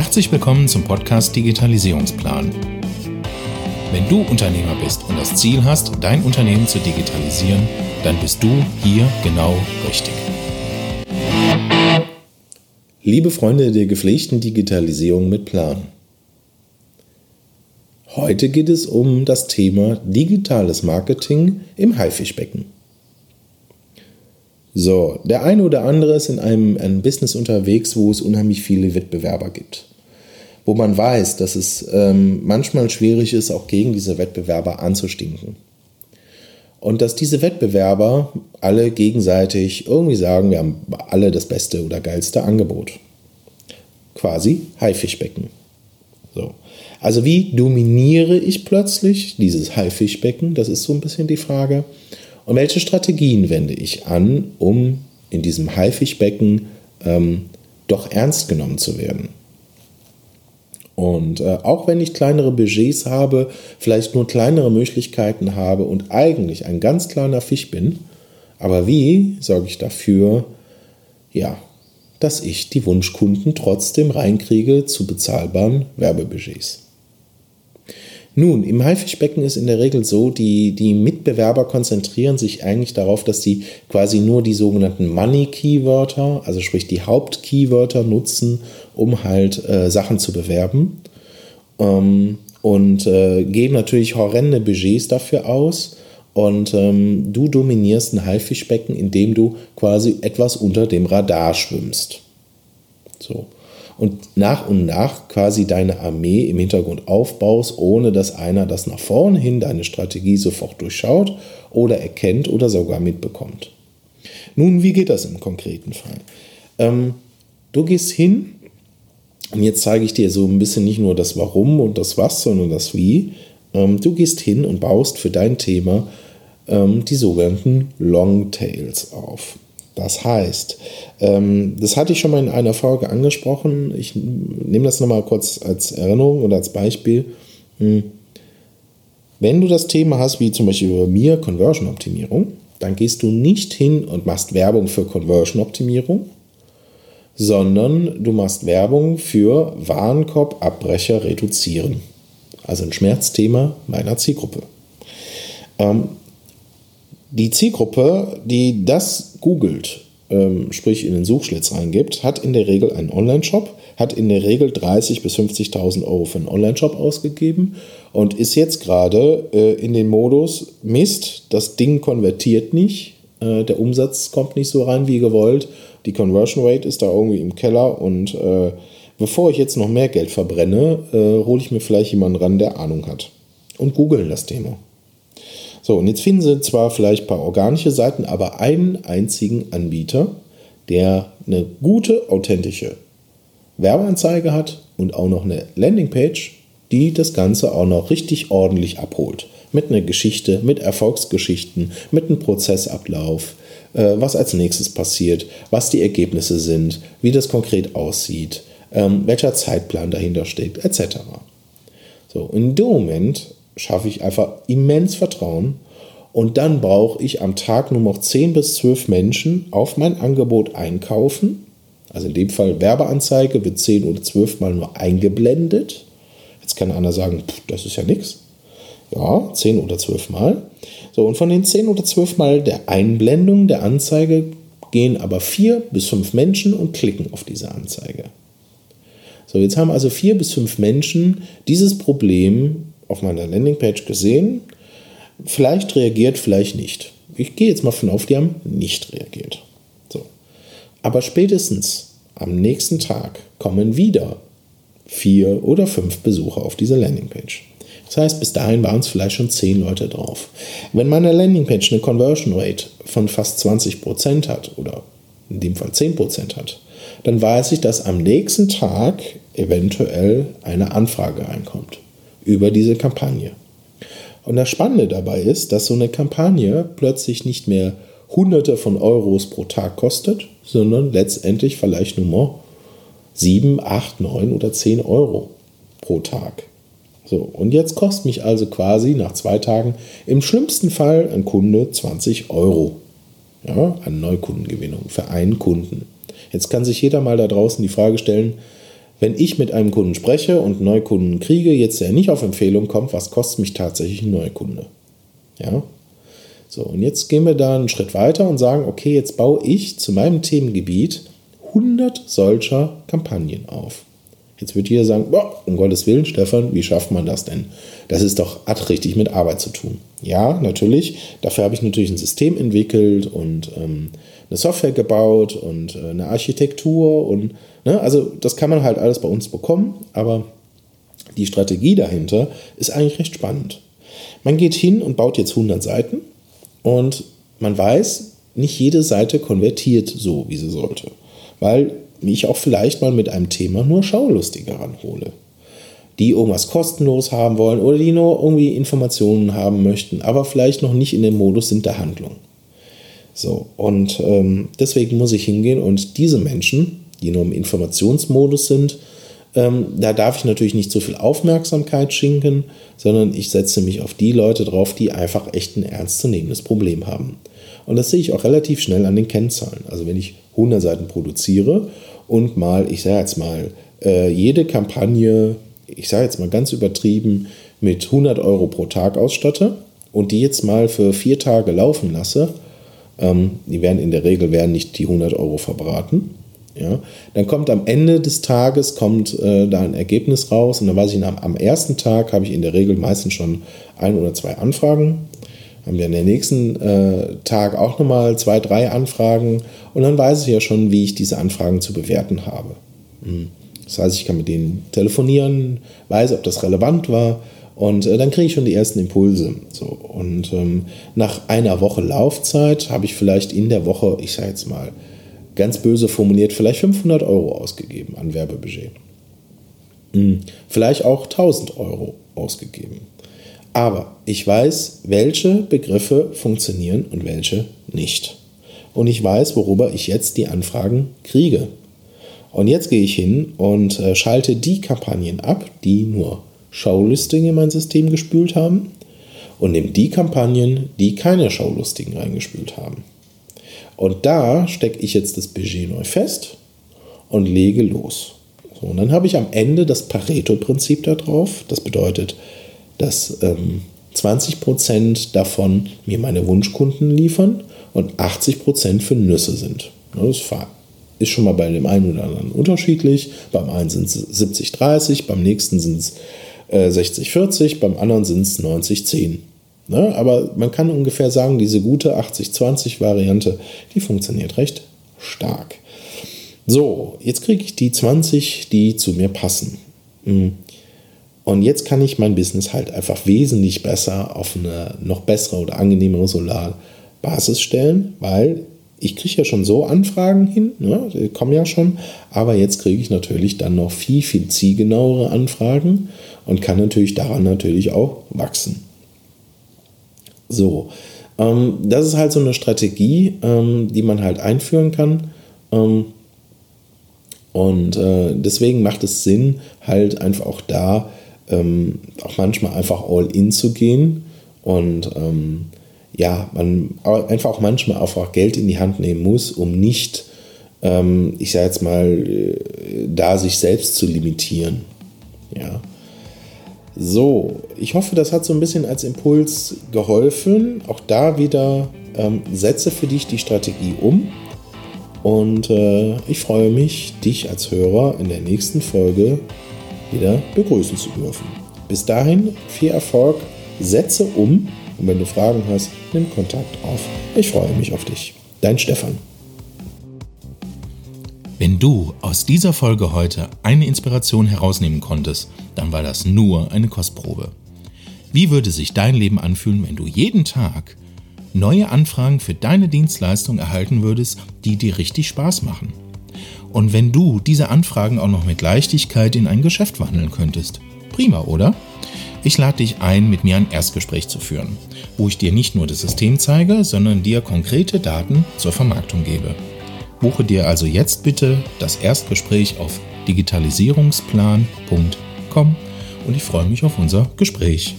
Herzlich willkommen zum Podcast Digitalisierungsplan. Wenn du Unternehmer bist und das Ziel hast, dein Unternehmen zu digitalisieren, dann bist du hier genau richtig. Liebe Freunde der gepflegten Digitalisierung mit Plan. Heute geht es um das Thema digitales Marketing im Haifischbecken. So, der eine oder andere ist in einem, einem Business unterwegs, wo es unheimlich viele Wettbewerber gibt. Wo man weiß, dass es ähm, manchmal schwierig ist, auch gegen diese Wettbewerber anzustinken. Und dass diese Wettbewerber alle gegenseitig irgendwie sagen, wir haben alle das beste oder geilste Angebot. Quasi Haifischbecken. So. Also wie dominiere ich plötzlich dieses Haifischbecken? Das ist so ein bisschen die Frage. Und welche Strategien wende ich an, um in diesem Haifischbecken ähm, doch ernst genommen zu werden? Und äh, auch wenn ich kleinere Budgets habe, vielleicht nur kleinere Möglichkeiten habe und eigentlich ein ganz kleiner Fisch bin, aber wie sorge ich dafür, ja, dass ich die Wunschkunden trotzdem reinkriege zu bezahlbaren Werbebudgets? Nun, im Haifischbecken ist in der Regel so, die, die Mitbewerber konzentrieren sich eigentlich darauf, dass sie quasi nur die sogenannten Money-Keywörter, also sprich die Haupt-Keywörter nutzen, um halt äh, Sachen zu bewerben. Ähm, und äh, geben natürlich horrende Budgets dafür aus. Und ähm, du dominierst ein Haifischbecken, indem du quasi etwas unter dem Radar schwimmst. So und nach und nach quasi deine Armee im Hintergrund aufbaust, ohne dass einer das nach vorne hin, deine Strategie sofort durchschaut oder erkennt oder sogar mitbekommt. Nun, wie geht das im konkreten Fall? Ähm, du gehst hin, und jetzt zeige ich dir so ein bisschen nicht nur das Warum und das Was, sondern das Wie. Ähm, du gehst hin und baust für dein Thema ähm, die sogenannten Longtails auf. Das heißt, ähm, das hatte ich schon mal in einer Folge angesprochen. Ich nehme das nochmal kurz als Erinnerung oder als Beispiel. Hm. Wenn du das Thema hast, wie zum Beispiel bei mir Conversion-Optimierung, dann gehst du nicht hin und machst Werbung für Conversion-Optimierung, sondern du machst Werbung für Warenkorbabbrecher reduzieren. Also ein Schmerzthema meiner Zielgruppe. Die Zielgruppe, die das googelt, ähm, sprich in den Suchschlitz reingibt, hat in der Regel einen Online-Shop, hat in der Regel 30.000 bis 50.000 Euro für einen Online-Shop ausgegeben und ist jetzt gerade äh, in den Modus, Mist, das Ding konvertiert nicht, äh, der Umsatz kommt nicht so rein wie gewollt, die Conversion Rate ist da irgendwie im Keller und äh, bevor ich jetzt noch mehr Geld verbrenne, äh, hole ich mir vielleicht jemanden ran, der Ahnung hat und googeln das Thema. So, und jetzt finden Sie zwar vielleicht ein paar organische Seiten, aber einen einzigen Anbieter, der eine gute, authentische Werbeanzeige hat und auch noch eine Landingpage, die das Ganze auch noch richtig ordentlich abholt. Mit einer Geschichte, mit Erfolgsgeschichten, mit einem Prozessablauf, äh, was als nächstes passiert, was die Ergebnisse sind, wie das konkret aussieht, ähm, welcher Zeitplan dahinter steckt, etc. So, in dem Moment schaffe ich einfach immens Vertrauen. Und dann brauche ich am Tag nur noch 10 bis 12 Menschen auf mein Angebot einkaufen. Also in dem Fall Werbeanzeige wird 10 oder 12 Mal nur eingeblendet. Jetzt kann einer sagen, pff, das ist ja nichts. Ja, 10 oder 12 Mal. So, und von den 10 oder 12 Mal der Einblendung der Anzeige gehen aber 4 bis 5 Menschen und klicken auf diese Anzeige. So, jetzt haben also 4 bis 5 Menschen dieses Problem auf meiner Landingpage gesehen. Vielleicht reagiert, vielleicht nicht. Ich gehe jetzt mal von auf, die haben nicht reagiert. So. Aber spätestens am nächsten Tag kommen wieder vier oder fünf Besucher auf diese Landingpage. Das heißt, bis dahin waren es vielleicht schon zehn Leute drauf. Wenn meine Landingpage eine Conversion Rate von fast 20% hat oder in dem Fall 10% hat, dann weiß ich, dass am nächsten Tag eventuell eine Anfrage reinkommt über diese Kampagne. Und das Spannende dabei ist, dass so eine Kampagne plötzlich nicht mehr Hunderte von Euros pro Tag kostet, sondern letztendlich vielleicht nur mal 7, 8, 9 oder 10 Euro pro Tag. So, und jetzt kostet mich also quasi nach zwei Tagen im schlimmsten Fall ein Kunde 20 Euro. Ja, an Neukundengewinnung für einen Kunden. Jetzt kann sich jeder mal da draußen die Frage stellen, wenn ich mit einem Kunden spreche und Neukunden kriege, jetzt der nicht auf Empfehlung kommt, was kostet mich tatsächlich ein Neukunde? Ja. So, und jetzt gehen wir da einen Schritt weiter und sagen, okay, jetzt baue ich zu meinem Themengebiet 100 solcher Kampagnen auf. Jetzt wird jeder sagen, boah, um Gottes Willen, Stefan, wie schafft man das denn? Das ist doch richtig mit Arbeit zu tun. Ja, natürlich. Dafür habe ich natürlich ein System entwickelt und ähm, eine Software gebaut und äh, eine Architektur und ne, also das kann man halt alles bei uns bekommen, aber die Strategie dahinter ist eigentlich recht spannend. Man geht hin und baut jetzt 100 Seiten und man weiß, nicht jede Seite konvertiert so, wie sie sollte, weil mich auch vielleicht mal mit einem Thema nur Schaulustige ranhole. Die irgendwas kostenlos haben wollen oder die nur irgendwie Informationen haben möchten, aber vielleicht noch nicht in dem Modus sind der Handlung. So, und ähm, deswegen muss ich hingehen und diese Menschen, die nur im Informationsmodus sind, ähm, da darf ich natürlich nicht so viel Aufmerksamkeit schinken, sondern ich setze mich auf die Leute drauf, die einfach echt ein ernstzunehmendes Problem haben. Und das sehe ich auch relativ schnell an den Kennzahlen. Also wenn ich 100 Seiten produziere und mal, ich sage jetzt mal, äh, jede Kampagne, ich sage jetzt mal ganz übertrieben, mit 100 Euro pro Tag ausstatte und die jetzt mal für vier Tage laufen lasse, ähm, die werden in der Regel werden nicht die 100 Euro verbraten. Ja, dann kommt am Ende des Tages kommt äh, da ein Ergebnis raus und dann weiß ich, am, am ersten Tag habe ich in der Regel meistens schon ein oder zwei Anfragen haben wir in der nächsten äh, Tag auch nochmal zwei, drei Anfragen und dann weiß ich ja schon, wie ich diese Anfragen zu bewerten habe. Mhm. Das heißt, ich kann mit denen telefonieren, weiß, ob das relevant war und äh, dann kriege ich schon die ersten Impulse. So. Und ähm, nach einer Woche Laufzeit habe ich vielleicht in der Woche, ich sage jetzt mal ganz böse formuliert, vielleicht 500 Euro ausgegeben an Werbebudget. Mhm. Vielleicht auch 1000 Euro ausgegeben. Aber ich weiß, welche Begriffe funktionieren und welche nicht. Und ich weiß, worüber ich jetzt die Anfragen kriege. Und jetzt gehe ich hin und äh, schalte die Kampagnen ab, die nur Showlisting in mein System gespült haben und nehme die Kampagnen, die keine Showlistigen reingespült haben. Und da stecke ich jetzt das Budget neu fest und lege los. So, und dann habe ich am Ende das Pareto-Prinzip da drauf. Das bedeutet, dass ähm, 20% davon mir meine Wunschkunden liefern und 80% für Nüsse sind. Das ist schon mal bei dem einen oder anderen unterschiedlich. Beim einen sind es 70-30, beim nächsten sind es äh, 60-40, beim anderen sind es 90-10. Ne? Aber man kann ungefähr sagen, diese gute 80-20-Variante, die funktioniert recht stark. So, jetzt kriege ich die 20, die zu mir passen. Hm. Und jetzt kann ich mein Business halt einfach wesentlich besser auf eine noch bessere oder angenehmere Solarbasis stellen, weil ich kriege ja schon so Anfragen hin, ne, die kommen ja schon, aber jetzt kriege ich natürlich dann noch viel, viel zielgenauere Anfragen und kann natürlich daran natürlich auch wachsen. So, ähm, das ist halt so eine Strategie, ähm, die man halt einführen kann. Ähm, und äh, deswegen macht es Sinn, halt einfach auch da ähm, auch manchmal einfach all in zu gehen und ähm, ja, man einfach auch manchmal einfach Geld in die Hand nehmen muss, um nicht, ähm, ich sage jetzt mal, äh, da sich selbst zu limitieren. Ja. So, ich hoffe, das hat so ein bisschen als Impuls geholfen. Auch da wieder ähm, setze für dich die Strategie um. Und äh, ich freue mich, dich als Hörer in der nächsten Folge wieder begrüßen zu dürfen. Bis dahin viel Erfolg, setze um und wenn du Fragen hast, nimm Kontakt auf. Ich freue mich auf dich. Dein Stefan. Wenn du aus dieser Folge heute eine Inspiration herausnehmen konntest, dann war das nur eine Kostprobe. Wie würde sich dein Leben anfühlen, wenn du jeden Tag neue Anfragen für deine Dienstleistung erhalten würdest, die dir richtig Spaß machen? Und wenn du diese Anfragen auch noch mit Leichtigkeit in ein Geschäft wandeln könntest. Prima, oder? Ich lade dich ein, mit mir ein Erstgespräch zu führen, wo ich dir nicht nur das System zeige, sondern dir konkrete Daten zur Vermarktung gebe. Buche dir also jetzt bitte das Erstgespräch auf digitalisierungsplan.com und ich freue mich auf unser Gespräch.